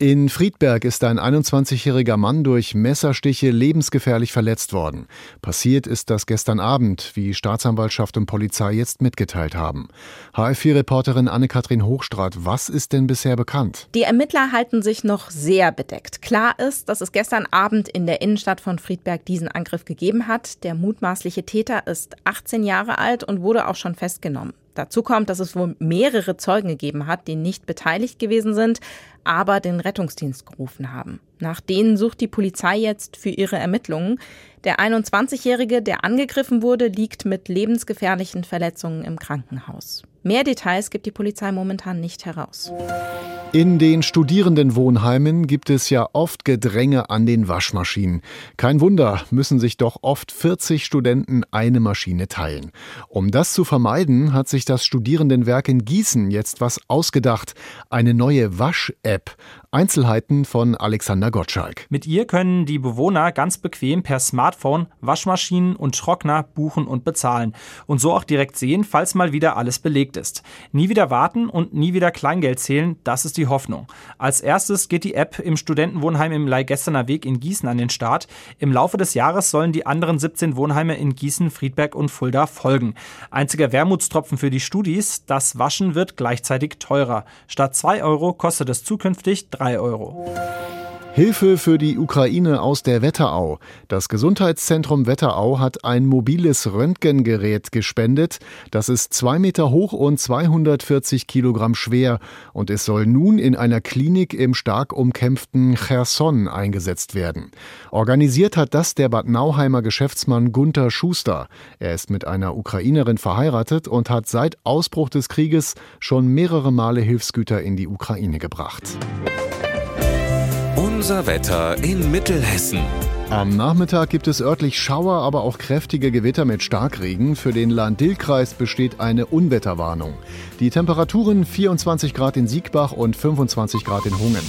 In Friedberg ist ein 21-jähriger Mann durch Messerstiche lebensgefährlich verletzt worden. Passiert ist das gestern Abend, wie Staatsanwaltschaft und Polizei jetzt mitgeteilt haben. HF4-Reporterin Anne-Kathrin Hochstrat, was ist denn bisher bekannt? Die Ermittler halten sich noch sehr bedeckt. Klar ist, dass es gestern Abend in der Innenstadt von Friedberg diesen Angriff gegeben hat. Der mutmaßliche Täter ist 18 Jahre alt und wurde auch schon festgenommen. Dazu kommt, dass es wohl mehrere Zeugen gegeben hat, die nicht beteiligt gewesen sind, aber den Rettungsdienst gerufen haben. Nach denen sucht die Polizei jetzt für ihre Ermittlungen. Der 21-Jährige, der angegriffen wurde, liegt mit lebensgefährlichen Verletzungen im Krankenhaus. Mehr Details gibt die Polizei momentan nicht heraus. In den Studierendenwohnheimen gibt es ja oft Gedränge an den Waschmaschinen. Kein Wunder, müssen sich doch oft 40 Studenten eine Maschine teilen. Um das zu vermeiden, hat sich das Studierendenwerk in Gießen jetzt was ausgedacht. Eine neue Wasch-App. Einzelheiten von Alexander Gottschalk. Mit ihr können die Bewohner ganz bequem per Smartphone Waschmaschinen und Trockner buchen und bezahlen und so auch direkt sehen, falls mal wieder alles belegt ist. Nie wieder warten und nie wieder Kleingeld zählen, das ist die Hoffnung. Als erstes geht die App im Studentenwohnheim im Leihgestener Weg in Gießen an den Start. Im Laufe des Jahres sollen die anderen 17 Wohnheime in Gießen, Friedberg und Fulda folgen. Einziger Wermutstropfen für die Studis, das Waschen wird gleichzeitig teurer. Statt 2 Euro kostet es zukünftig 3 Euro. Hilfe für die Ukraine aus der Wetterau. Das Gesundheitszentrum Wetterau hat ein mobiles Röntgengerät gespendet. Das ist zwei Meter hoch und 240 Kilogramm schwer. Und es soll nun in einer Klinik im stark umkämpften Cherson eingesetzt werden. Organisiert hat das der Bad Nauheimer Geschäftsmann Gunther Schuster. Er ist mit einer Ukrainerin verheiratet und hat seit Ausbruch des Krieges schon mehrere Male Hilfsgüter in die Ukraine gebracht. Unser Wetter in Mittelhessen. Am Nachmittag gibt es örtlich Schauer, aber auch kräftige Gewitter mit Starkregen. Für den Lahn-Dill-Kreis besteht eine Unwetterwarnung. Die Temperaturen 24 Grad in Siegbach und 25 Grad in Hungen.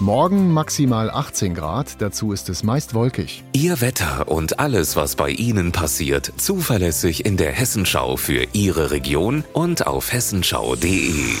Morgen maximal 18 Grad, dazu ist es meist wolkig. Ihr Wetter und alles, was bei Ihnen passiert, zuverlässig in der Hessenschau für Ihre Region und auf hessenschau.de.